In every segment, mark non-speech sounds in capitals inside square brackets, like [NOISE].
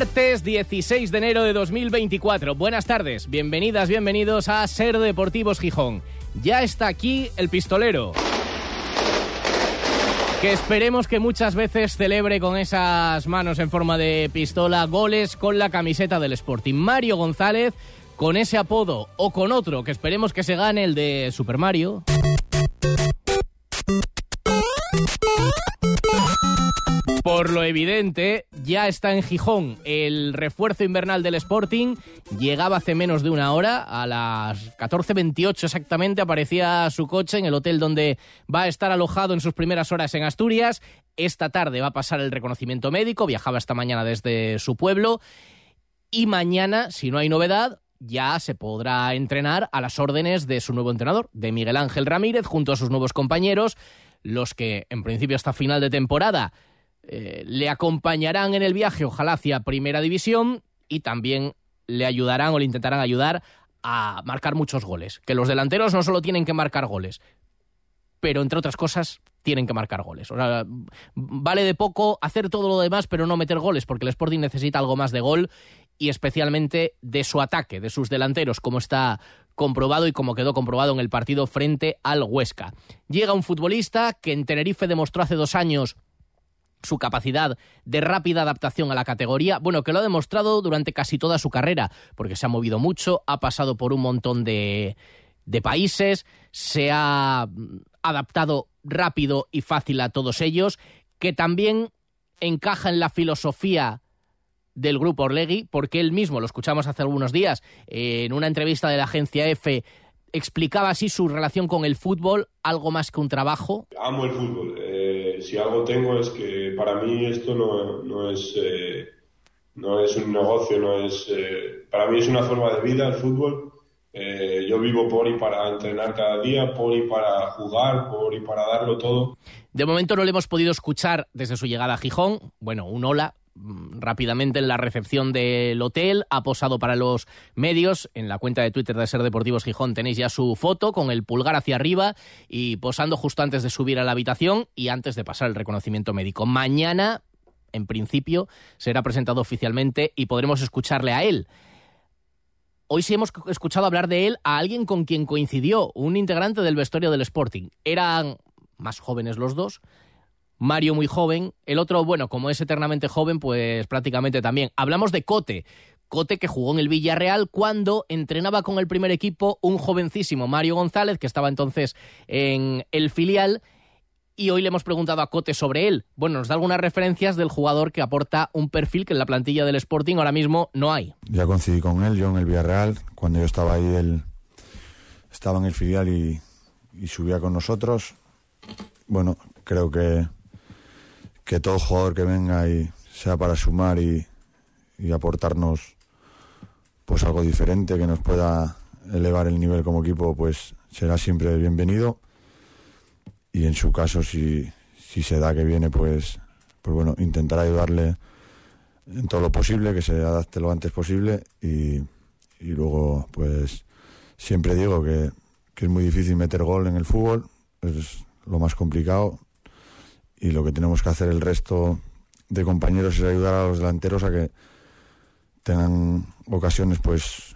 Martes 16 de enero de 2024. Buenas tardes, bienvenidas, bienvenidos a Ser Deportivos Gijón. Ya está aquí el pistolero. Que esperemos que muchas veces celebre con esas manos en forma de pistola goles con la camiseta del Sporting. Mario González, con ese apodo o con otro, que esperemos que se gane el de Super Mario. Por lo evidente, ya está en Gijón el refuerzo invernal del Sporting. Llegaba hace menos de una hora, a las 14.28 exactamente, aparecía su coche en el hotel donde va a estar alojado en sus primeras horas en Asturias. Esta tarde va a pasar el reconocimiento médico, viajaba esta mañana desde su pueblo. Y mañana, si no hay novedad, ya se podrá entrenar a las órdenes de su nuevo entrenador, de Miguel Ángel Ramírez, junto a sus nuevos compañeros, los que en principio hasta final de temporada eh, le acompañarán en el viaje, ojalá hacia Primera División, y también le ayudarán o le intentarán ayudar a marcar muchos goles. Que los delanteros no solo tienen que marcar goles, pero entre otras cosas tienen que marcar goles. O sea, vale de poco hacer todo lo demás, pero no meter goles, porque el Sporting necesita algo más de gol y especialmente de su ataque, de sus delanteros, como está comprobado y como quedó comprobado en el partido frente al Huesca. Llega un futbolista que en Tenerife demostró hace dos años su capacidad de rápida adaptación a la categoría, bueno, que lo ha demostrado durante casi toda su carrera, porque se ha movido mucho, ha pasado por un montón de, de países, se ha adaptado rápido y fácil a todos ellos, que también encaja en la filosofía del grupo Orlegui, porque él mismo, lo escuchamos hace algunos días, en una entrevista de la agencia F, explicaba así su relación con el fútbol, algo más que un trabajo. Amo el fútbol. Eh, si algo tengo es que para mí esto no, no es eh, no es un negocio, no es eh, para mí es una forma de vida el fútbol. Yo vivo por y para entrenar cada día, por y para jugar, por y para darlo todo. De momento no le hemos podido escuchar desde su llegada a Gijón. Bueno, un hola, rápidamente en la recepción del hotel, ha posado para los medios. En la cuenta de Twitter de Ser Deportivos Gijón tenéis ya su foto con el pulgar hacia arriba y posando justo antes de subir a la habitación y antes de pasar el reconocimiento médico. Mañana, en principio, será presentado oficialmente y podremos escucharle a él. Hoy sí hemos escuchado hablar de él a alguien con quien coincidió, un integrante del vestuario del Sporting. Eran más jóvenes los dos, Mario muy joven, el otro, bueno, como es eternamente joven, pues prácticamente también. Hablamos de Cote, Cote que jugó en el Villarreal cuando entrenaba con el primer equipo un jovencísimo Mario González, que estaba entonces en el filial, y hoy le hemos preguntado a Cote sobre él. Bueno, nos da algunas referencias del jugador que aporta un perfil que en la plantilla del Sporting ahora mismo no hay. Ya coincidí con él, yo en el Villarreal, cuando yo estaba ahí, él estaba en el filial y, y subía con nosotros. Bueno, creo que, que todo jugador que venga y sea para sumar y, y aportarnos pues algo diferente que nos pueda elevar el nivel como equipo, pues será siempre bienvenido. Y en su caso, si, si se da que viene, pues, pues bueno, intentar ayudarle en todo lo posible, que se adapte lo antes posible y, y luego, pues, siempre digo que, que es muy difícil meter gol en el fútbol, es lo más complicado y lo que tenemos que hacer el resto de compañeros es ayudar a los delanteros a que tengan ocasiones pues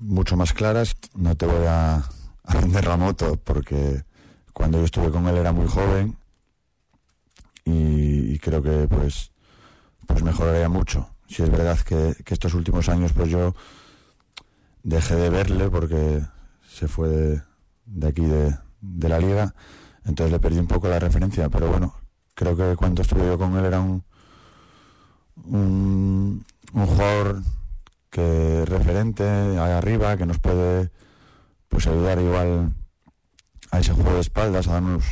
mucho más claras. No te voy a, vender la moto porque cuando yo estuve con él era muy joven y, creo que pues pues mejoraría mucho. Si es verdad que, estos últimos años pues yo dejé de verle porque se fue de, de aquí de, la liga, entonces le perdí un poco la referencia, pero bueno, creo que cuando estuve yo con él era un, un, jugador que referente ahí arriba, que nos puede pues ayudar igual a ese juego de espaldas, a darnos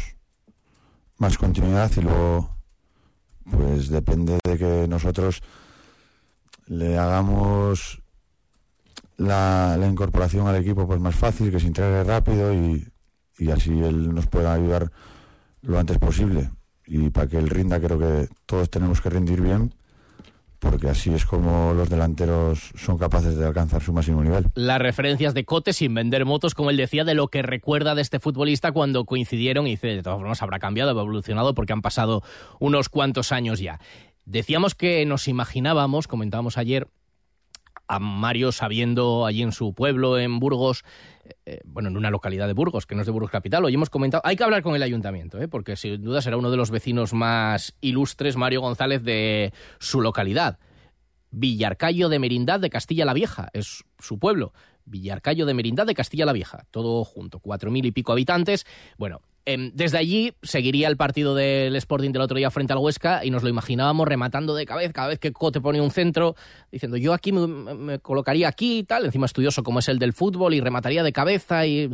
más continuidad y luego pues depende de que nosotros le hagamos la, la incorporación al equipo pues más fácil, que se integre rápido y, y así él nos pueda ayudar lo antes posible. Y para que él rinda creo que todos tenemos que rendir bien porque así es como los delanteros son capaces de alcanzar su máximo nivel. Las referencias de Cote sin vender motos, como él decía, de lo que recuerda de este futbolista cuando coincidieron y dice, de todas formas habrá cambiado, habrá evolucionado porque han pasado unos cuantos años ya. Decíamos que nos imaginábamos, comentábamos ayer, a Mario sabiendo allí en su pueblo, en Burgos, eh, bueno, en una localidad de Burgos, que no es de Burgos Capital, hoy hemos comentado, hay que hablar con el ayuntamiento, ¿eh? porque sin duda será uno de los vecinos más ilustres, Mario González, de su localidad. Villarcayo de Merindad de Castilla la Vieja, es su pueblo. Villarcayo de Merindad de Castilla la Vieja, todo junto, cuatro mil y pico habitantes. Bueno, Em, desde allí seguiría el partido del Sporting del otro día frente al Huesca y nos lo imaginábamos rematando de cabeza cada vez que Cote ponía un centro, diciendo yo aquí me, colocaría aquí y tal, encima estudioso como es el del fútbol y remataría de cabeza y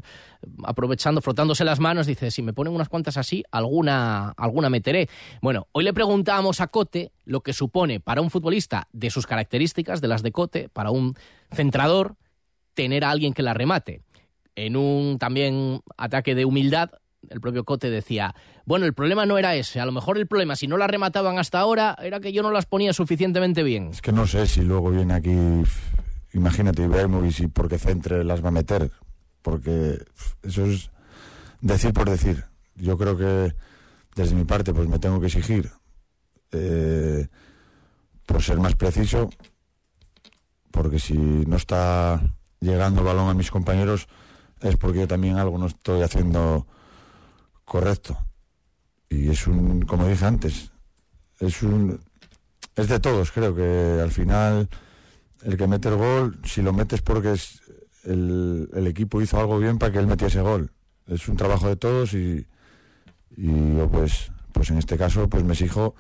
aprovechando, frotándose las manos, dice, si me ponen unas cuantas así, alguna, alguna meteré. Bueno, hoy le preguntábamos a Cote lo que supone para un futbolista de sus características, de las de Cote, para un centrador, tener a alguien que la remate. En un también ataque de humildad, el propio Cote decía, bueno, el problema no era ese, a lo mejor el problema, si no las remataban hasta ahora, era que yo no las ponía suficientemente bien. Es que no sé si luego viene aquí, imagínate Ibrahimovic y porque Centre las va a meter, porque eso es decir por decir. Yo creo que desde mi parte pues me tengo que exigir eh, por ser más preciso, porque si no está llegando el balón a mis compañeros es porque yo también algo no estoy haciendo correcto. Y es un, como dije antes, es un es de todos, creo que al final el que mete el gol, si lo metes porque es el, el equipo hizo algo bien para que él metiese gol. Es un trabajo de todos y, y yo pues, pues en este caso pues me exijo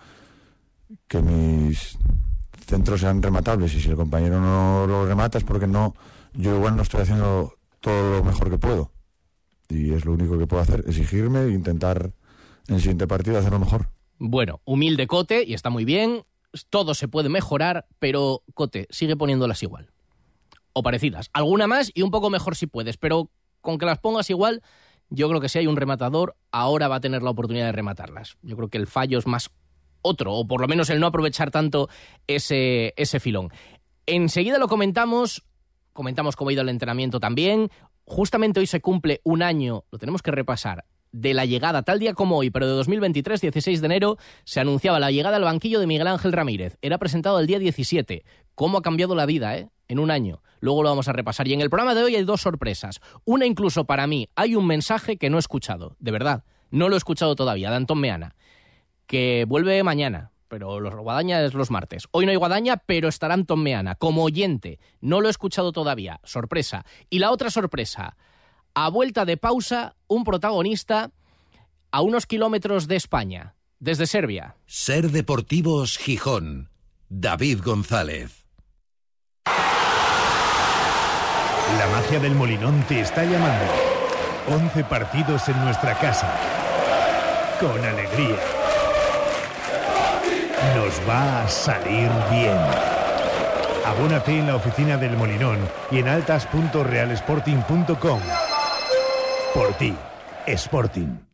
que mis centros sean rematables y si el compañero no lo remata es porque no, yo igual no estoy haciendo todo lo mejor que puedo y es lo único que puedo hacer, exigirme e intentar en el siguiente partido hacerlo mejor. Bueno, humilde Cote y está muy bien, todo se puede mejorar, pero Cote sigue poniéndolas igual. O parecidas. Alguna más y un poco mejor si puedes, pero con que las pongas igual, yo creo que si hay un rematador, ahora va a tener la oportunidad de rematarlas. Yo creo que el fallo es más otro, o por lo menos el no aprovechar tanto ese, ese filón. Enseguida lo comentamos, comentamos cómo ha ido el entrenamiento también justamente hoy se cumple un año, lo tenemos que repasar, de la llegada, tal día como hoy, pero de 2023, 16 de enero, se anunciaba la llegada al banquillo de Miguel Ángel Ramírez. Era presentado el día 17. ¿Cómo ha cambiado la vida, eh? En un año. Luego lo vamos a repasar. Y en el programa de hoy hay dos sorpresas. Una incluso para mí. Hay un mensaje que no he escuchado, de verdad. No lo he escuchado todavía, de Antón Meana, que vuelve mañana pero los Guadaña es los martes. Hoy no hay Guadaña, pero estará Anton Meana como oyente. No lo he escuchado todavía. Sorpresa. Y la otra sorpresa. A vuelta de pausa, un protagonista a unos kilómetros de España, desde Serbia. Ser Deportivos Gijón. David González. La magia del Molinón te está llamando. 11 partidos en nuestra casa. Con alegría nos va a salir bien. Abónate en la oficina del Molinón y en altas.realsporting.com. Por ti, Sporting.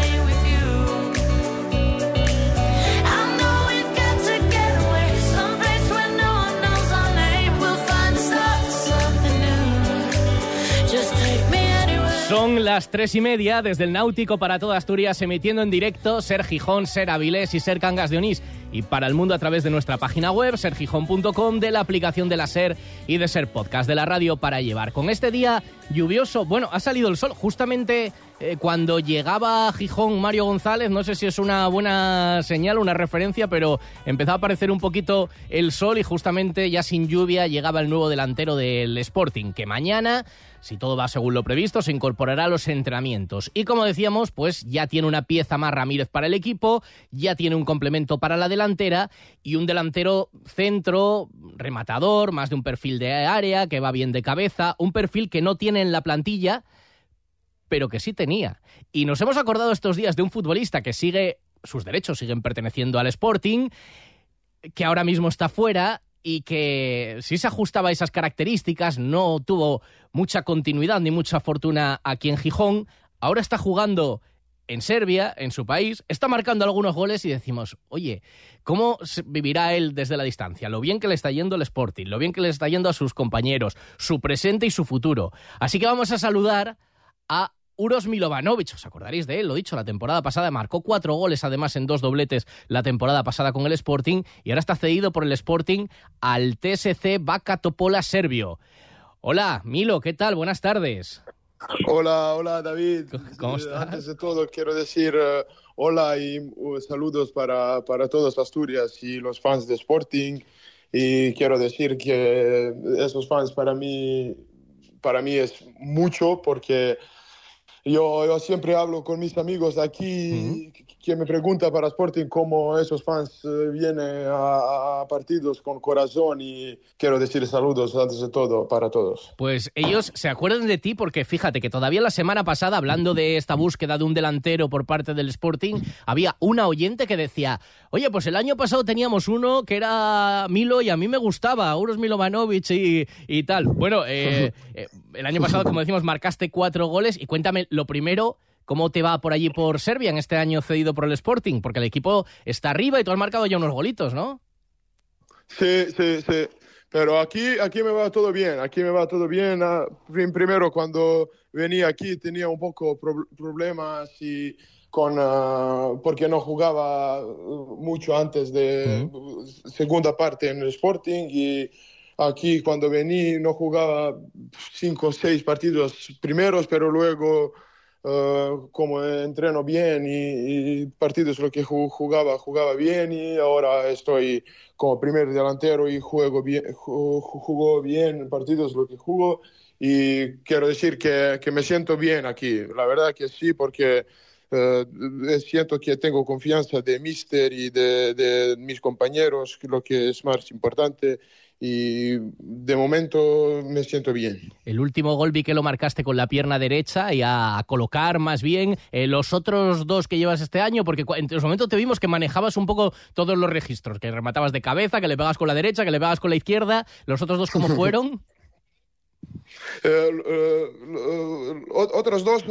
Son las tres y media desde el Náutico para toda Asturias, emitiendo en directo Ser Gijón, Ser Avilés y Ser Cangas de Onís. Y para el mundo a través de nuestra página web, sergijón.com, de la aplicación de la Ser y de Ser Podcast de la radio para llevar. Con este día lluvioso, bueno, ha salido el sol justamente eh, cuando llegaba a Gijón Mario González, no sé si es una buena señal, una referencia, pero empezó a aparecer un poquito el sol y justamente ya sin lluvia llegaba el nuevo delantero del Sporting, que mañana si todo va según lo previsto, se incorporará a los entrenamientos. Y como decíamos, pues ya tiene una pieza más Ramírez para el equipo, ya tiene un complemento para la delantera y un delantero centro, rematador, más de un perfil de área, que va bien de cabeza, un perfil que no tiene en la plantilla, pero que sí tenía. Y nos hemos acordado estos días de un futbolista que sigue, sus derechos siguen perteneciendo al Sporting, que ahora mismo está fuera y que si se ajustaba a esas características, no tuvo mucha continuidad ni mucha fortuna aquí en Gijón, ahora está jugando en Serbia, en su país, está marcando algunos goles y decimos, oye, ¿cómo vivirá él desde la distancia? Lo bien que le está yendo el Sporting, lo bien que le está yendo a sus compañeros, su presente y su futuro. Así que vamos a saludar a Uros Milovanovic, os acordaréis de él, lo dicho, la temporada pasada marcó cuatro goles, además en dos dobletes la temporada pasada con el Sporting, y ahora está cedido por el Sporting al TSC Vaca Topola Serbio. Hola, Milo, ¿qué tal? Buenas tardes. Hola, hola David. ¿Cómo estás? Antes de todo quiero decir uh, hola y uh, saludos para, para todos Asturias y los fans de Sporting. Y quiero decir que esos fans para mí, para mí es mucho porque yo, yo siempre hablo con mis amigos aquí que me preguntan para Sporting cómo esos fans eh, vienen a, a, partidos con corazón y quiero decir saludos antes de todo para todos. Pues ellos se acuerdan de ti porque fíjate que todavía la semana pasada, hablando de esta búsqueda de un delantero por parte del Sporting, había una oyente que decía, oye, pues el año pasado teníamos uno que era Milo y a mí me gustaba, Uros Milovanovic y, y tal. Bueno, eh, [LAUGHS] eh, el año pasado, como decimos, marcaste cuatro goles y cuéntame lo primero, ¿cómo te va por allí por Serbia en este año cedido por el Sporting? Porque el equipo está arriba y tú has marcado ya unos golitos, ¿no? Sí, sí, sí. Pero aquí, aquí me va todo bien, aquí me va todo bien. Ah, Primero, cuando venía aquí tenía un poco pro problemas y con, uh, porque no jugaba mucho antes de uh -huh. segunda parte en el Sporting y aquí cuando vení no jugaba cinco o seis partidos primeros, pero luego uh, como entreno bien y, y, partidos lo que jugaba, jugaba bien y ahora estoy como primer delantero y juego bien, jugó bien partidos lo que jugo y quiero decir que, que me siento bien aquí, la verdad que sí, porque Uh, siento que tengo confianza de Mister y de, de, mis compañeros, lo que es más importante. Y de momento me siento bien. El último gol vi que lo marcaste con la pierna derecha y a colocar más bien eh, los otros dos que llevas este año, porque en los momentos te vimos que manejabas un poco todos los registros, que rematabas de cabeza, que le pegas con la derecha, que le pegas con la izquierda. ¿Los otros dos cómo [LAUGHS] fueron? uh, uh, otros dos.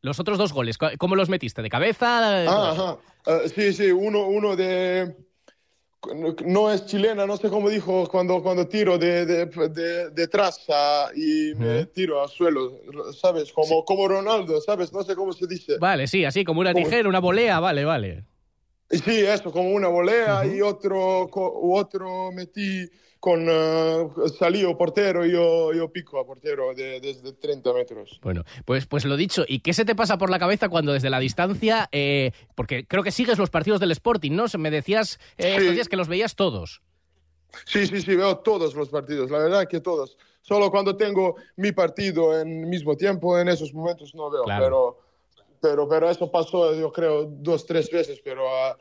Los otros dos goles, ¿cómo los metiste? ¿De cabeza? Ah, ajá. Uh, sí, sí, uno, uno de... No es chilena, no sé cómo dijo cuando, cuando tiro de, de, de, de traza y me tiro al suelo, ¿sabes? Como, sí. como Ronaldo, ¿sabes? No sé cómo se dice. Vale, sí, así, como una tijera, como... una volea, vale, vale. Sí, eso, como una volea uh -huh. y otro, otro metí con uh, salió portero y yo, yo pico a portero de, desde 30 metros. Bueno, pues, pues lo dicho, ¿y qué se te pasa por la cabeza cuando desde la distancia, eh, porque creo que sigues los partidos del Sporting, ¿no? Me decías eh, sí. estos días que los veías todos. Sí, sí, sí, veo todos los partidos, la verdad que todos. Solo cuando tengo mi partido en mismo tiempo, en esos momentos no veo, claro. pero pero, pero eso pasó, yo creo, dos, tres veces, pero uh,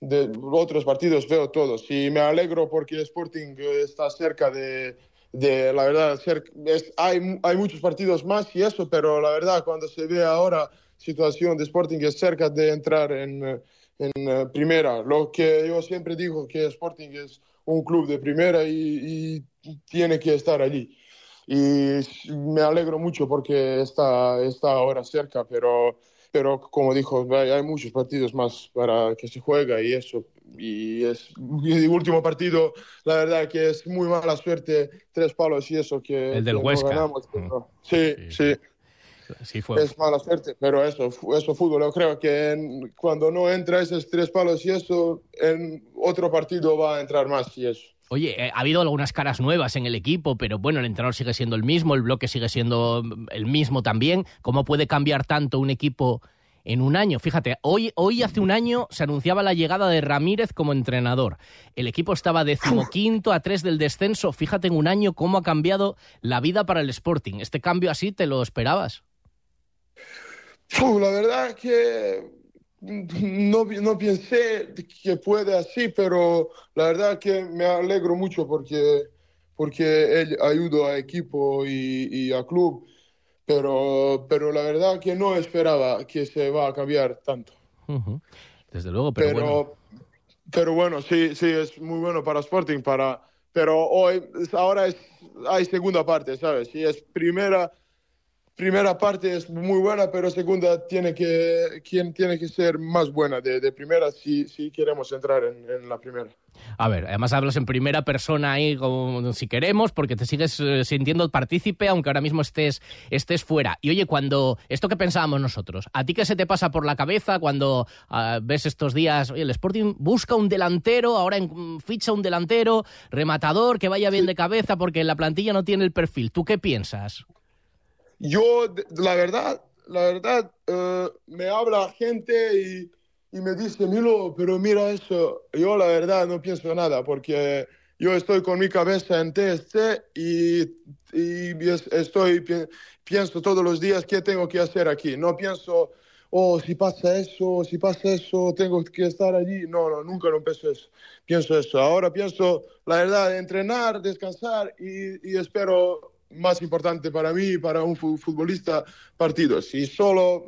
de otros partidos veo todos. Y me alegro porque Sporting está cerca de, de la verdad, ser, es, hay, hay muchos partidos más y eso, pero la verdad, cuando se ve ahora situación de Sporting es cerca de entrar en, en uh, primera. Lo que yo siempre digo que Sporting es un club de primera y, y tiene que estar allí y me alegro mucho porque está, está ahora cerca, pero, pero como dijo, hay muchos partidos más para que se juega y eso. Y es y el último partido, la verdad que es muy mala suerte, tres palos y eso que, El del que no Huesca. ganamos, pero- sí, sí. Sí, fue. Es mala suerte, pero eso, eso fútbol. Yo creo que en- cuando no entra esos tres palos y eso, en otro partido va a entrar más y eso. Oye, eh, ha habido algunas caras nuevas en el equipo, pero bueno, el entrenador sigue siendo el mismo, el bloque sigue siendo mm, el mismo también. ¿Cómo puede cambiar tanto un equipo en un año? Fíjate, hoy, hoy hace un año se anunciaba la llegada de Ramírez como entrenador. El equipo estaba decimoquinto a tres del descenso. Fíjate en un año cómo ha cambiado la vida para el Sporting. ¿Este cambio así te lo esperabas? La verdad que no, no pensé que puede así, pero la verdad que me alegro mucho porque, porque él ayuda a equipo y, y a club, pero, pero la verdad que no esperaba que se va a cambiar tanto. Ujú. Desde luego, pero, Pero, bueno. pero bueno, sí, sí, es muy bueno para Sporting, para, pero hoy, ahora es, hay segunda parte, ¿sabes? Y es primera, primera parte es muy buena, pero segunda tiene que, quien tiene que ser más buena de, de primera si, si queremos entrar en, en la primera. A ver, además hablas en primera persona ahí, como si queremos, porque te sigues eh, sintiendo partícipe, aunque ahora mismo estés, estés fuera. Y oye, cuando esto que pensábamos nosotros, ¿a ti qué se te pasa por la cabeza cuando ah, ves estos días, oye, el Sporting busca un delantero, ahora en- ficha un delantero, rematador, que vaya bien de cabeza, porque la plantilla no tiene el perfil? ¿Tú qué piensas? Yo, la verdad, la verdad, eh, me habla gente y, y me dice, Milo, pero mira eso. Yo, la verdad, no pienso nada porque yo estoy con mi cabeza en TSC y, y es- estoy, pi- pienso todos los días qué tengo que hacer aquí. No pienso, oh, si pasa eso, si pasa eso, tengo que estar allí. No, no, nunca no pienso eso. Pienso eso. Ahora pienso, la verdad, entrenar, descansar y, y espero más importante para mí, para un fu- futbolista, partidos. Y solo,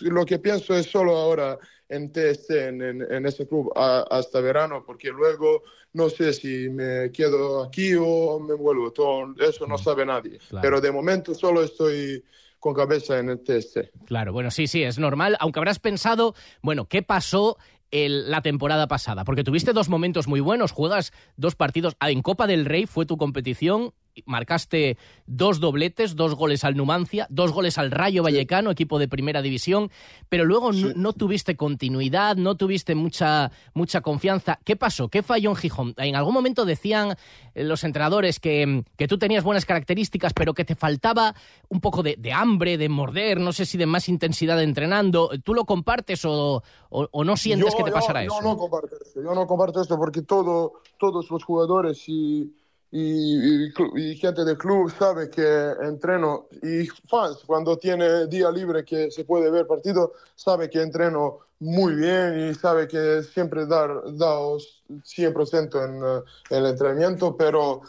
lo que pienso es solo ahora en TSC, en, en, en ese club, a- hasta verano, porque luego no sé si me quedo aquí o me vuelvo. Todo, eso no sabe nadie. Claro. Pero de momento solo estoy con cabeza en el TSC. Claro, bueno, sí, sí, es normal, aunque habrás pensado, bueno, ¿qué pasó el- la temporada pasada? Porque tuviste dos momentos muy buenos, juegas dos partidos, ah, en Copa del Rey fue tu competición, marcaste dos dobletes, dos goles al Numancia, dos goles al Rayo Vallecano, equipo de primera división, pero luego no, no tuviste continuidad, no tuviste mucha, mucha confianza. ¿Qué pasó? ¿Qué falló en Gijón? En algún momento decían eh, los entrenadores que, que tú tenías buenas características, pero que te faltaba un poco de, de hambre, de morder, no sé si de más intensidad entrenando. ¿Tú lo compartes o, o- o no sientes Yo- que te yo- pasará yo eso? no comparto esto, yo no comparto esto porque todo, todos los jugadores y, y, y y gente del club sabe que entreno y fans cuando tiene día libre que se puede ver partido sabe que entreno muy bien y sabe que siempre dar daos 100% en eh, el entrenamiento pero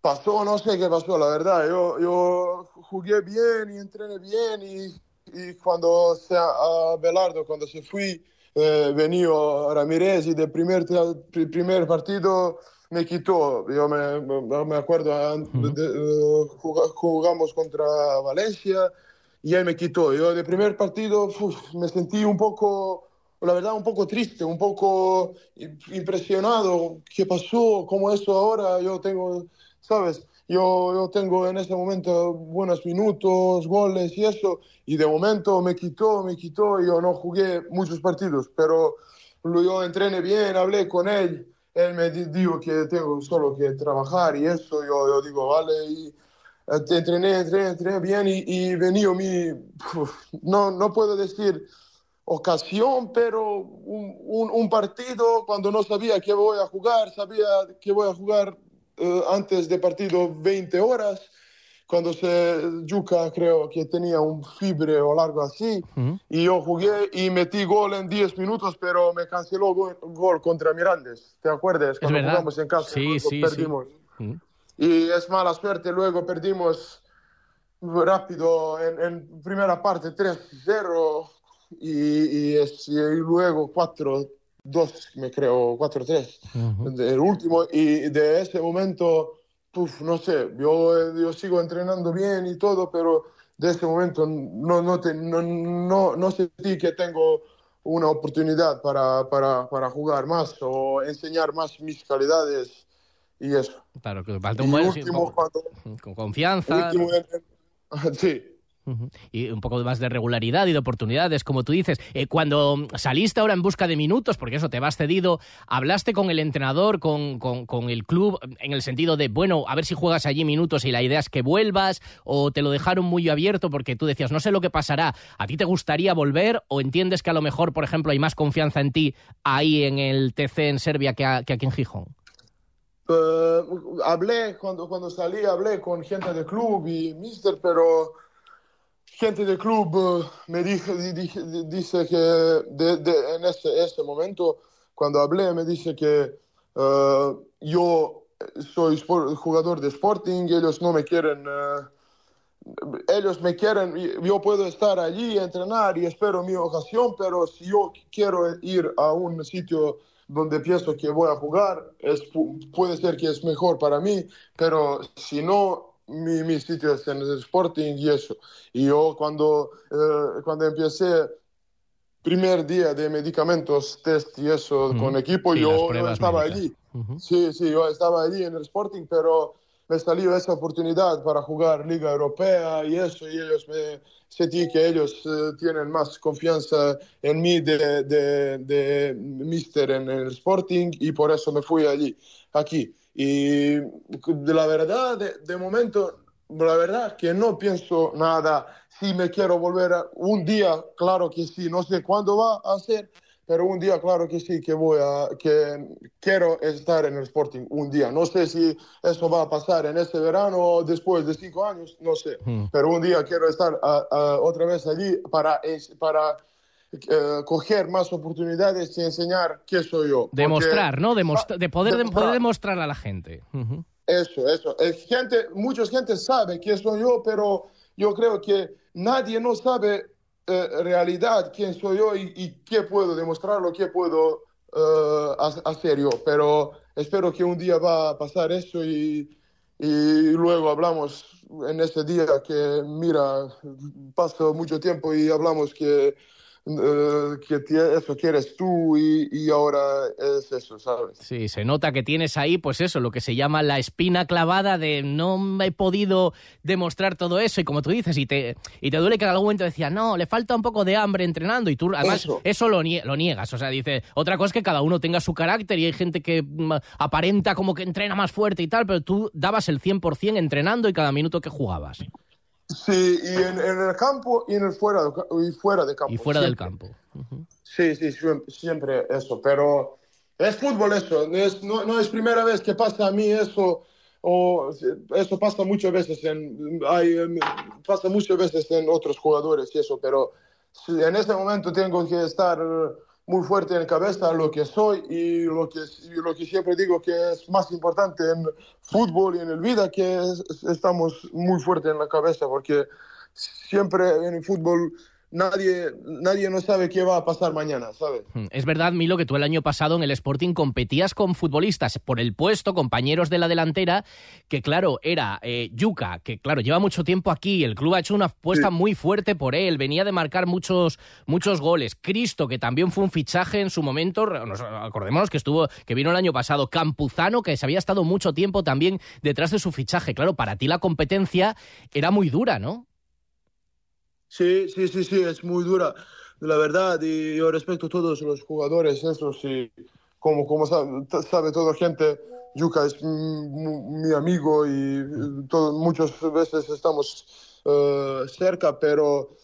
pasó no sé qué pasó la verdad. Yo, yo jugué bien y entrené bien y, y cuando se a Belardo cuando se fui eh, venido Ramírez y de primer, primer partido me quitó. Yo me, me- acuerdo, de- de- juga- jugamos contra Valencia y él me quitó. Yo de primer partido uf, me sentí un poco, la verdad, un poco triste, un poco im- impresionado. ¿Qué pasó? ¿Cómo eso ahora? Yo tengo, ¿sabes? Yo, yo tengo en ese momento buenos minutos, goles y eso, y de momento me quitó, me quitó, y yo no jugué muchos partidos, pero yo entrené bien, hablé con él, él me di- dijo que tengo solo que trabajar y eso, yo, yo digo, vale, y eh, entrené, entrené, entrené bien y, y mi, no, no puedo decir ocasión, pero un, un, un partido cuando no sabía que voy a jugar, sabía que voy a jugar eh, antes de partido 20 horas, cuando se Yuca creo que tenía un fibre o algo así y yo jugué y metí gol en 10 minutos pero me canceló gol, gol contra Mirandes ¿te acuerdas? cuando verdad. jugamos en casa Sí, sí, sí. perdimos y es mala suerte luego perdimos rápido en, en primera parte 3-0 y, y, y luego 4-2 me creo 4-3 el último y de ese momento puf, no sé yo, yo sigo entrenando bien y todo pero de ese momento no no te- no, no, no sentí que tengo una oportunidad para, para, para jugar más o enseñar más mis calidades y eso Claro, que falta un buen... sí, último cuando con confianza. último en- [LAUGHS] Y un poco más de regularidad y de oportunidades, como tú dices. Eh, cuando saliste ahora en busca de minutos, porque eso te vas cedido, ¿hablaste con el entrenador, con, con- el club, en el sentido de, bueno, a ver si juegas allí minutos y la idea es que vuelvas? ¿O te lo dejaron muy abierto porque tú decías, no sé lo que pasará, ¿a ti te gustaría volver? ¿O entiendes que a lo mejor, por ejemplo, hay más confianza en ti ahí en el TC en Serbia que aquí en Gijón? Eh, hablé cuando, cuando salí, hablé con gente del club y mister, pero gente del club eh, me dijo, di- di- dice que de- de- en ese, ese momento, cuando hablé, me dice que eh, yo soy jugador de Sporting, ellos no me quieren, eh, ellos me quieren, yo puedo estar allí, entrenar y espero mi ocasión, pero si yo quiero ir a un sitio donde pienso que voy a jugar, es, pu- puede ser que es mejor para mí, pero si no, mi, mi sitio es en el Sporting y eso. Y yo cuando, eh, cuando empecé primer día de medicamentos, test y eso con equipo, Sí, yo, pruebas estaba médicas. allí. Sí, sí, yo estaba allí en el Sporting, pero me salió esa oportunidad para jugar Liga Europea y eso, y ellos me sentí que ellos eh, tienen más confianza en mí de, de, de mister en el Sporting y por eso me fui allí, aquí. Y de la verdad, de, de momento, la verdad que no pienso nada. Si me quiero volver a, un día, claro que sí, no sé cuándo va a ser, pero un día claro que sí que voy a que quiero estar en el Sporting un día no sé si eso va a pasar en este verano o después de cinco años no sé pero un día quiero estar ah, ah, otra vez allí para para eh, coger más oportunidades y enseñar qué soy yo Porque- Demostrar, ¿no? Demostra- de poder, de demostrar. poder demostrar a la gente. Ujú. Eso, eso. Es gente, mucha gente sabe quién soy yo, pero yo creo que nadie no sabe eh, realidad quién soy yo y, y qué puedo demostrarlo, qué puedo eh, ha- hacer yo. Pero espero que un día va a pasar eso y, y luego hablamos en ese día que, mira, pasó mucho tiempo y hablamos que, que ti- eso quieres tú y, y ahora es eso, ¿sabes? Sí, se nota que tienes ahí, pues eso, lo que se llama la espina clavada de no me he podido demostrar todo eso. Y como tú dices, y te, y te duele que en algún momento decía, no, le falta un poco de hambre entrenando. Y tú, además, eso, Eso. lo, nie- lo niegas. O sea, dice, otra cosa es que cada uno tenga su carácter y hay gente que mm, aparenta como que entrena más fuerte y tal, pero tú dabas el 100% entrenando y cada minuto que jugabas. Sí, y en, en el campo y en el fuera, y fuera de campo. Y fuera del siempre. campo. Sí, sí, siem- siempre eso, pero es fútbol eso, no es, no, no es primera vez que pasa a mí eso, o eso pasa muchas veces en, hay, em, pasa muchas veces en otros jugadores y eso, pero sí, en ese momento tengo que estar muy fuerte en cabeza lo que soy y lo que, lo que siempre digo que es más importante en fútbol y en el vida que es- estamos muy fuertes en la cabeza porque siempre en el fútbol nadie, nadie no sabe qué va a pasar mañana, ¿sabes? Mm, Es verdad, Milo, que tú el año pasado en el Sporting competías con futbolistas por el puesto, compañeros de la delantera, que claro, era eh, Yuca, que claro, lleva mucho tiempo aquí, el club ha hecho una apuesta muy fuerte por él, venía de marcar muchos, muchos goles. Cristo, que también fue un fichaje en su momento, nos- acordémonos que estuvo, que vino el año pasado, Campuzano, que se había estado mucho tiempo también detrás de su fichaje. Claro, para ti la competencia era muy dura, ¿no? Sí, sí, sí, sí, es muy dura, la verdad, y yo respeto a todos los jugadores, eso sí, como, como sabe, sabe toda gente, Yuka es mi amigo y todo- muchas veces estamos eh, cerca, pero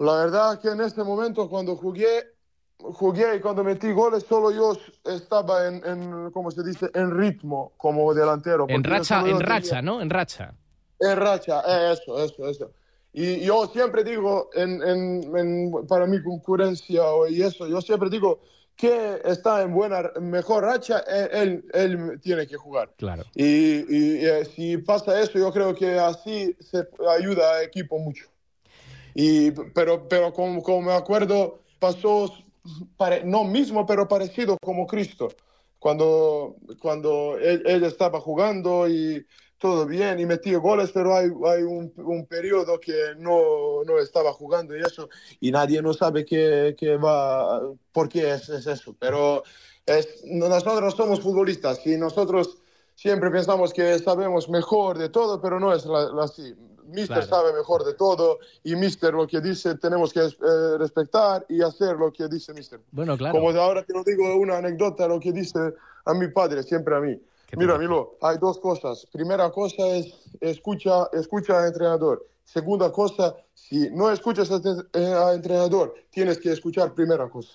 la verdad que en este momento cuando jugué, jugué y cuando metí goles, solo yo estaba en, en ¿cómo se dice?, en ritmo como delantero. En racha, en tenía- racha, ¿no? En racha. es racha, eh, eso, eso, eso. Y yo siempre digo, en, en, en- para mi concurrencia y eso, yo siempre digo que está en buena, mejor racha, eh, él, él tiene que jugar. Claro. Y, y, eh, si pasa eso, yo creo que así se ayuda al equipo mucho. Y, pero pero como, como me acuerdo, pasó pare- no mismo, pero parecido como Cristo. Cuando, cuando él, él estaba jugando y todo bien y metía goles, pero hay, hay un, un periodo que no, no estaba jugando y eso, y nadie no sabe qué, qué va, por qué es, es eso. Pero es, nosotros somos futbolistas y nosotros siempre pensamos que sabemos mejor de todo, pero no es la- la- así. Mister Claro. sabe mejor de todo y Mister lo que dice tenemos que eh, respetar y hacer lo que dice Mister. Bueno, claro. Como ahora te lo digo una anécdota, lo que dice a mi padre, siempre a mí. ¿Qué te Mira? Milo, hay dos cosas. Primera cosa es escucha, escucha al entrenador. Segunda cosa, si no escuchas al eh, entrenador, tienes que escuchar primera cosa.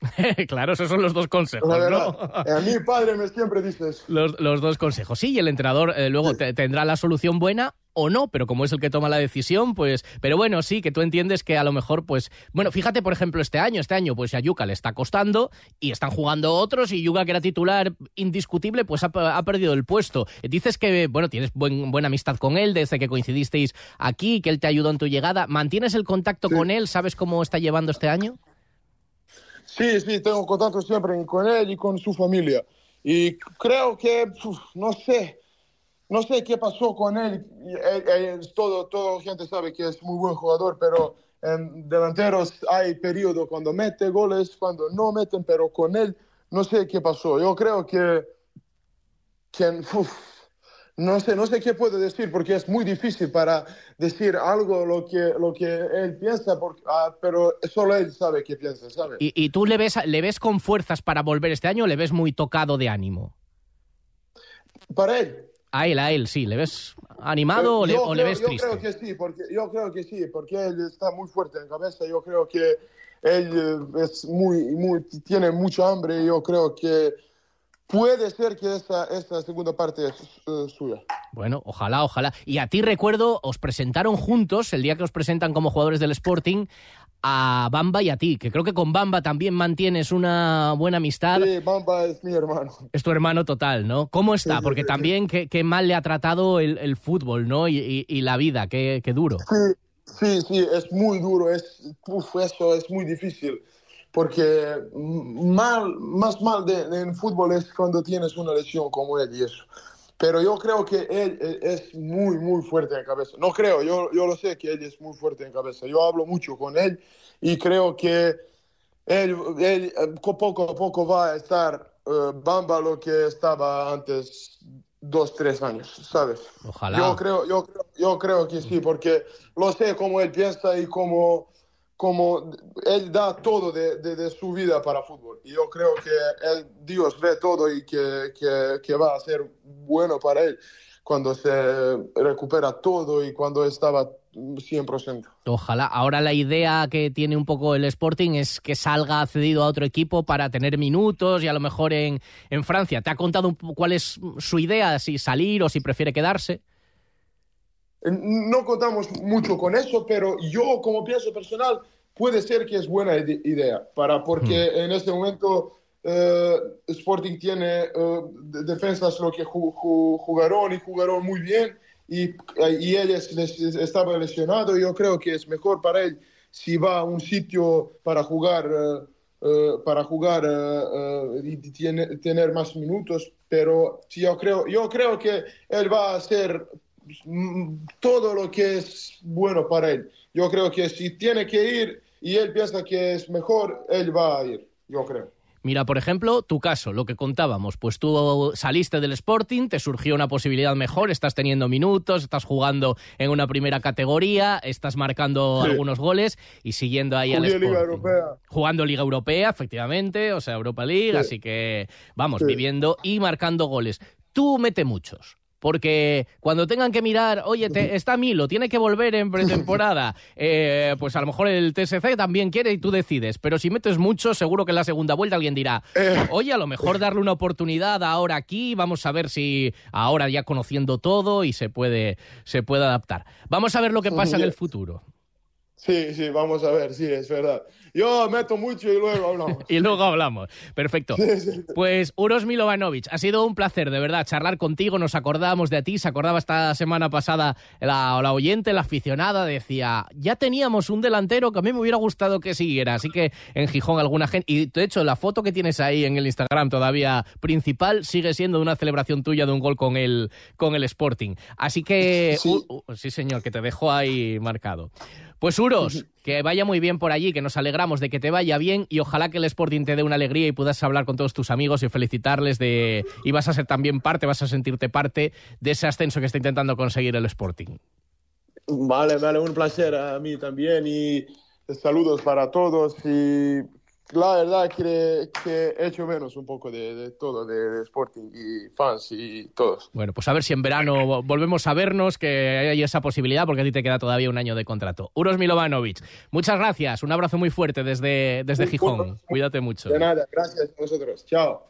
[LAUGHS] claro, esos son los dos consejos, a [LAUGHS] mi padre me siempre dice eso. Los, los dos consejos. Sí, y el entrenador eh, luego te- tendrá la solución buena o no, pero como es el que toma la decisión, pues. Pero bueno, sí, que tú entiendes que a lo mejor, pues. Bueno, fíjate, por ejemplo, este año. Este año, pues a Yuka le está costando y están jugando otros, y Yuka, que era titular indiscutible, pues ha, ha perdido el puesto. Dices que, bueno, tienes buen- buena amistad con él desde que coincidisteis aquí, que él te ayudó en tu llegada. ¿Mantienes el contacto con él? ¿Sabes cómo está llevando este año? Sí, sí, tengo contacto siempre con él y con su familia. Y creo que, uf, no sé, no sé qué pasó con él. Eh, eh, todo, todo gente sabe que es muy buen jugador, pero en delanteros hay periodo cuando mete goles, cuando no meten, pero con él no sé qué pasó. Yo creo que, que uf, no sé, no sé qué puedo decir porque es muy difícil para decir algo lo que, lo que él piensa, porque, ah, pero solo él sabe qué piensa, ¿sabes? ¿Y, y tú le ves, le ves con fuerzas para volver este año o le ves muy tocado de ánimo? Para él. A él, a él, sí. ¿Le ves animado o le, Yo o le creo- ves yo triste? creo que sí, porque yo creo que sí, porque él está muy fuerte en cabeza. Yo creo que él eh, es muy, muy, tiene mucha hambre. Yo creo que puede ser que esta, esta segunda parte es eh, suya. Bueno, ojalá, ojalá. Y a ti recuerdo, os presentaron juntos, el día que os presentan como jugadores del Sporting, a Bamba y a ti, que creo que con Bamba también mantienes una buena amistad. Sí, Bamba es mi hermano. Es tu hermano total, ¿no? ¿Cómo está? Sí, Porque sí, también qué, qué mal le ha tratado el, el fútbol, ¿no? Y, y- y la vida, qué, qué duro. Sí, sí, sí, es muy duro, es, uf, eso es muy difícil, porque mal, más mal de, de- en fútbol es cuando tienes una lesión como él y eso. Pero yo creo que él es muy, muy fuerte en cabeza. No creo, yo, yo lo sé que él es muy fuerte en cabeza. Yo hablo mucho con él y creo que él, él, eh, co- poco a poco va a estar eh, Bamba lo que estaba antes dos, tres años, ¿sabes? Ojalá. Yo creo, yo, creo- yo creo que sí, porque lo sé cómo él piensa y cómo, cómo él da todo de, de- su vida para fútbol. Y yo creo que él, Dios ve todo y que, que- va a ser bueno para él cuando se recupera todo y cuando estaba 100%. Ojalá. Ahora la idea que tiene un poco el Sporting es que salga cedido a otro equipo para tener minutos y a lo mejor en, en Francia. ¿Te ha contado cuál es su idea? Si salir o si prefiere quedarse. Eh, No contamos mucho con eso, pero yo como pienso personal, puede ser que es buena ide- idea, para, porque en este momento eh, Sporting tiene eh, de- defensas lo que ju- ju- jugaron y jugaron muy bien y, y él es- les- estaba lesionado yo creo que es mejor para él si va a un sitio para jugar eh, para jugar y tiene- tener más minutos pero yo creo yo creo que él va a mm, todo lo que es bueno para él yo creo que si tiene que ir y él piensa que es mejor él va a ir yo creo Mira, por ejemplo, tu caso, lo que contábamos, pues tú saliste del Sporting, te surgió una posibilidad mejor, estás teniendo minutos, estás jugando en una primera categoría, estás marcando Sí. algunos goles y siguiendo ahí al Jugué Sporting. Liga Europea. Jugando Liga Europea, efectivamente, o sea, Europa League, Sí. así que vamos, Sí. viviendo y marcando goles. Tú mete muchos. Porque cuando tengan que mirar, oye, te, está Milo, tiene que volver en pretemporada, [LAUGHS] eh, pues a lo mejor el TSC también quiere y tú decides, pero si metes mucho, seguro que en la segunda vuelta alguien dirá, Eh. oye, a lo mejor darle una oportunidad ahora aquí, vamos a ver si ahora ya conociendo todo y se puede, se puede adaptar. Vamos a ver lo que pasa en el futuro. Sí, sí, vamos a ver, sí, es verdad. Yo meto mucho y luego hablamos. [LAUGHS] Y luego hablamos. Perfecto. Sí, sí. Pues Uros Milovanovic, ha sido un placer, de verdad, charlar contigo. Nos acordábamos de ti. Se acordaba esta semana pasada la, la oyente, la aficionada, decía, ya teníamos un delantero que a mí me hubiera gustado que siguiera. Así que en Gijón alguna gente... Y de hecho, la foto que tienes ahí en el Instagram todavía principal sigue siendo una celebración tuya de un gol con el, con el Sporting. Así que... Sí, señor, que te dejo ahí marcado. Pues Uros, que vaya muy bien por allí, que nos alegramos de que te vaya bien y ojalá que el Sporting te dé una alegría y puedas hablar con todos tus amigos y felicitarles de y vas a ser también parte, vas a sentirte parte de ese ascenso que está intentando conseguir el Sporting. Vale, vale, un placer a mí también y saludos para todos y la verdad que, que he hecho menos un poco de, de todo, de, de Sporting y fans y todos. Bueno, pues a ver si en verano vo- volvemos a vernos, que hay esa posibilidad, porque a ti te queda todavía un año de contrato. Uros Milovanovic, muchas gracias, un abrazo muy fuerte desde, desde Gijón. Cuídate mucho. De nada, gracias a vosotros. Chao.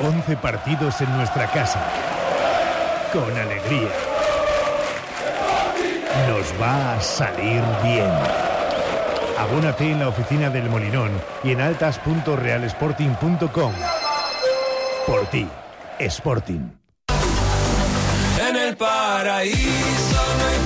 11 partidos en nuestra casa. Con alegría. Nos va a salir bien. Abónate en la oficina del Molinón y en altas.realsporting.com. Por ti, Sporting. En el paraíso no hay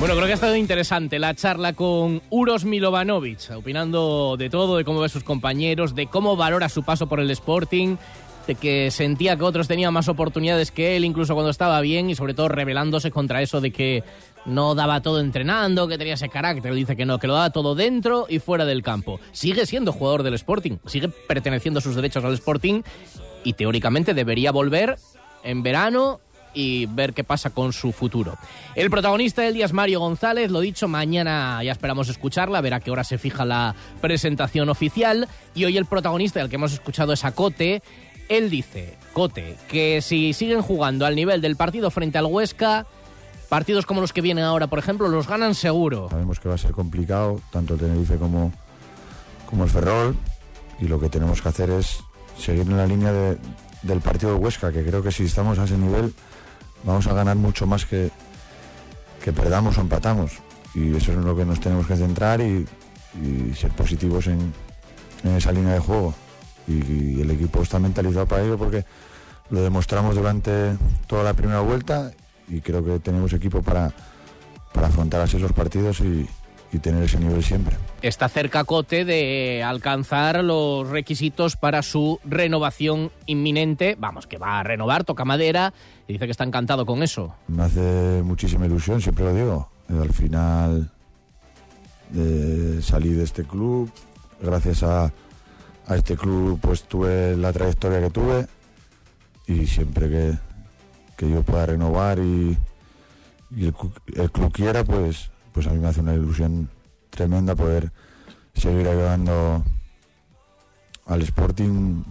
Bueno, creo que ha estado interesante la charla con Uros Milovanovic, opinando de todo, de cómo ve a sus compañeros, de cómo valora su paso por el Sporting, de que sentía que otros tenían más oportunidades que él, incluso cuando estaba bien, y sobre todo rebelándose contra eso de que no daba todo entrenando, que tenía ese carácter. Dice que no, que lo daba todo dentro y fuera del campo. Sigue siendo jugador del Sporting, sigue perteneciendo sus derechos al Sporting y teóricamente debería volver en verano y ver qué pasa con su futuro. El protagonista del día es Mario González, lo dicho, mañana ya esperamos escucharla, ver a qué hora se fija la presentación oficial. Y hoy el protagonista del que hemos escuchado es a Cote. Él dice, Cote, que si siguen jugando al nivel del partido frente al Huesca, partidos como los que vienen ahora, por ejemplo, los ganan seguro. Sabemos que va a ser complicado, tanto Tenerife como, como el Ferrol, y lo que tenemos que hacer es seguir en la línea de- del partido de Huesca, que creo que si estamos a ese nivel vamos a ganar mucho más que, que perdamos o empatamos. Y eso es lo que nos tenemos que centrar y, ser positivos en, en esa línea de juego. Y, y el equipo está mentalizado para ello porque lo demostramos durante toda la primera vuelta y creo que tenemos equipo para, para afrontar así los partidos y, y tener ese nivel siempre. Está cerca Cote de alcanzar los requisitos para su renovación inminente. Vamos, que va a renovar, toca madera, y dice que está encantado con eso. Me hace muchísima ilusión, siempre lo digo. Eh, Al final eh, salí de este club, gracias a, a este club pues tuve la trayectoria que tuve y siempre que, que yo pueda renovar y, y el, el club quiera, pues, pues a mí me hace una ilusión tremenda poder seguir ayudando al Sporting,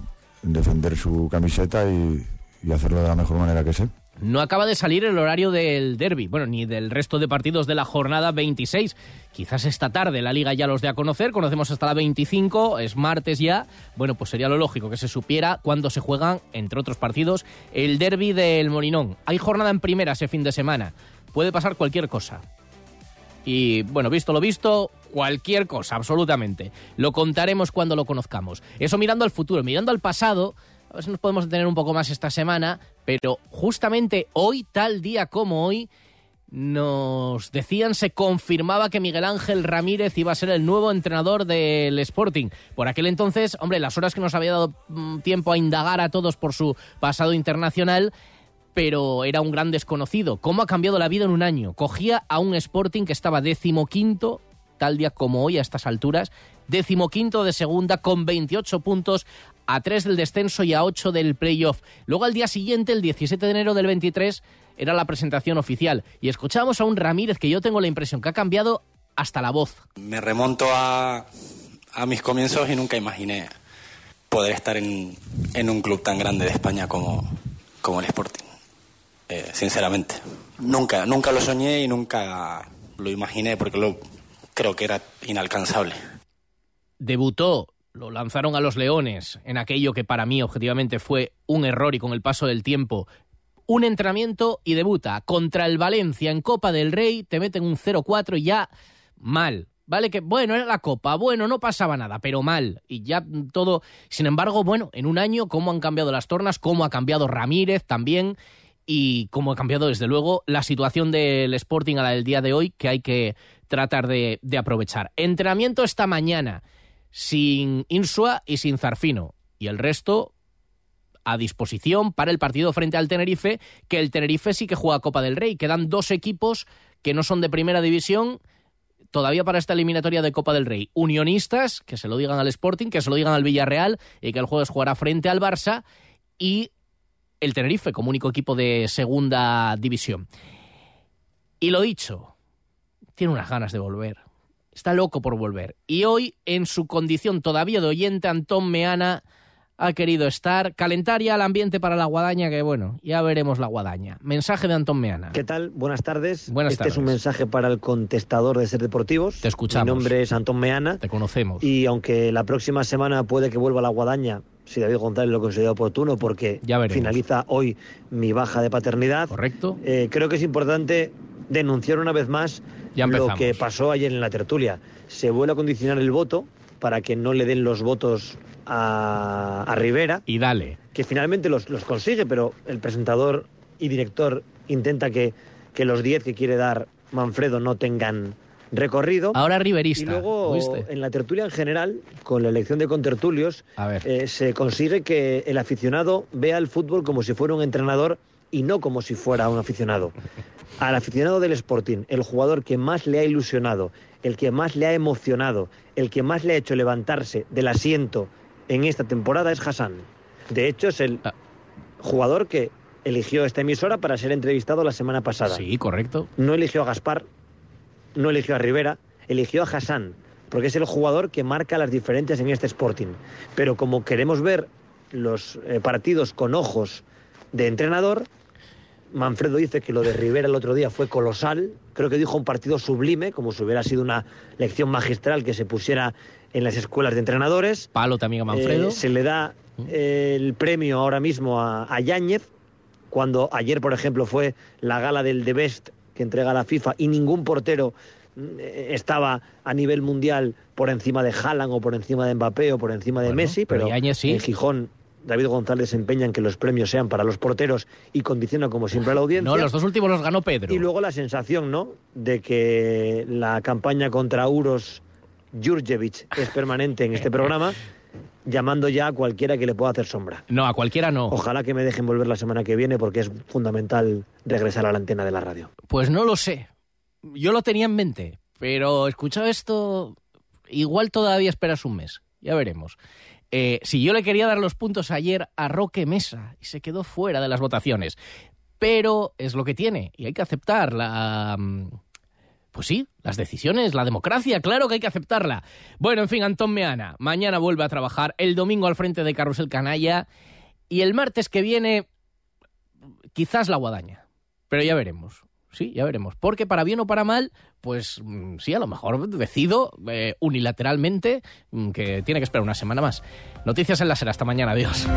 defender su camiseta y, hacerlo de la mejor manera que sé. No acaba de salir el horario del derby, bueno, ni del resto de partidos de la jornada 26. Quizás esta tarde la liga ya los dé a conocer, conocemos hasta la 25, es martes ya. Bueno, pues sería lo lógico que se supiera cuándo se juegan, entre otros partidos, el derby del Molinón. Hay jornada en primera ese fin de semana. Puede pasar cualquier cosa. Y bueno, visto lo visto, cualquier cosa, absolutamente. Lo contaremos cuando lo conozcamos. Eso mirando al futuro, mirando al pasado, a ver si nos podemos detener un poco más esta semana, pero justamente hoy, tal día como hoy, nos decían, se confirmaba que Miguel Ángel Ramírez iba a ser el nuevo entrenador del Sporting. Por aquel entonces, hombre, las horas que nos había dado mm, tiempo a indagar a todos por su pasado internacional, pero era un gran desconocido. ¿Cómo ha cambiado la vida en un año? Cogía a un Sporting que estaba decimoquinto, tal día como hoy a estas alturas, decimoquinto de segunda con 28 puntos, a 3 del descenso y a 8 del playoff. Luego al día siguiente, el 17 de enero del 23, era la presentación oficial. Y escuchamos a un Ramírez que yo tengo la impresión que ha cambiado hasta la voz. Me remonto a, a mis comienzos y nunca imaginé poder estar en, un club tan grande de España como el Sporting. Eh, sinceramente. Nunca, nunca lo soñé y nunca lo imaginé porque lo, creo que era inalcanzable. debutó, lo lanzaron a los Leones en aquello que para mí objetivamente fue un error y con el paso del tiempo un entrenamiento y debuta contra el Valencia en Copa del Rey, te meten un 0-4 y ya mal. Vale que, bueno, era la Copa, bueno, no pasaba nada, pero mal. Y ya todo, sin embargo, bueno, en un año, cómo han cambiado las tornas, cómo ha cambiado Ramírez también y cómo ha cambiado, desde luego, la situación del Sporting a la del día de hoy, que hay que tratar de, aprovechar. Entrenamiento esta mañana, sin Insua y sin Zarfino. Y el resto a disposición para el partido frente al Tenerife, que el Tenerife sí que juega Copa del Rey. Quedan dos equipos que no son de primera división todavía para esta eliminatoria de Copa del Rey. Unionistas, que se lo digan al Sporting, que se lo digan al Villarreal y que el jueves jugará frente al Barça. Y el Tenerife como único equipo de segunda división. Y lo dicho, tiene unas ganas de volver. Está loco por volver. Y hoy, en su condición todavía de oyente, Antón Meana ha querido estar, calentar ya el ambiente para la guadaña, que bueno, ya veremos la guadaña. Mensaje de Antón Meana. ¿Qué tal? Buenas tardes. Buenas este es un tardes. mensaje para el contestador de Ser Deportivos. Te escuchamos. Mi nombre es Antón Meana. Te conocemos. Y aunque la próxima semana puede que vuelva la guadaña, si David González lo considera oportuno, porque Ya finaliza hoy mi baja de paternidad. Correcto. Eh, creo que es importante denunciar una vez más Ya lo que pasó ayer en la tertulia. Se vuelve a condicionar el voto para que no le den los votos a, a Rivera. Y dale. Que finalmente los, los consigue, pero el presentador y director intenta que, que los 10 que quiere dar Manfredo no tengan recorrido. Ahora riverista. Y luego, en la tertulia en general, con la elección de contertulios, eh, se consigue que el aficionado vea el fútbol como si fuera un entrenador y no como si fuera un aficionado. [LAUGHS] Al aficionado del Sporting, el jugador que más le ha ilusionado, el que más le ha emocionado, el que más le ha hecho levantarse del asiento en esta temporada es Hassan. De hecho, es el Ah. jugador que eligió esta emisora para ser entrevistado la semana pasada. Sí, correcto. No eligió a Gaspar, no eligió a Rivera, eligió a Hassan, porque es el jugador que marca las diferencias en este Sporting. Pero como queremos ver los eh, partidos con ojos de entrenador, Manfredo dice que lo de Rivera el otro día fue colosal, creo que dijo un partido sublime, como si hubiera sido una lección magistral que se pusiera en las escuelas de entrenadores. Palo también a Manfredo. Eh, se le da eh, el premio ahora mismo a, a Yáñez, cuando ayer, por ejemplo, fue la gala del The Best que entrega la FIFA y ningún portero eh, estaba a nivel mundial por encima de Haaland o por encima de Mbappé o por encima de Messi, pero pero, sí. en Gijón David González se empeña en que los premios sean para los porteros y condiciona como siempre a la audiencia. No, los dos últimos los ganó Pedro. Y luego la sensación, ¿no? De que la campaña contra Uros Jurjevic es permanente en este programa, llamando ya a cualquiera que le pueda hacer sombra. No, a cualquiera no. Ojalá que me dejen volver la semana que viene porque es fundamental regresar a la antena de la radio. Pues no lo sé. Yo lo tenía en mente, pero escuchado esto, igual todavía esperas un mes. Ya veremos. Eh, si yo le quería dar los puntos ayer a Roque Mesa y se quedó fuera de las votaciones. pero es lo que tiene y hay que aceptar la... Pues sí, las decisiones, la democracia, claro que hay que aceptarla. Bueno, en fin, Antón Meana, mañana vuelve a trabajar, el domingo al frente de Carrusel Canalla y el martes que viene quizás la guadaña, pero ya veremos. Sí, ya veremos. Porque para bien o para mal, pues mm, sí, a lo mejor decido eh, unilateralmente mm, que tiene que esperar una semana más. Noticias en la. Hasta mañana. Adiós.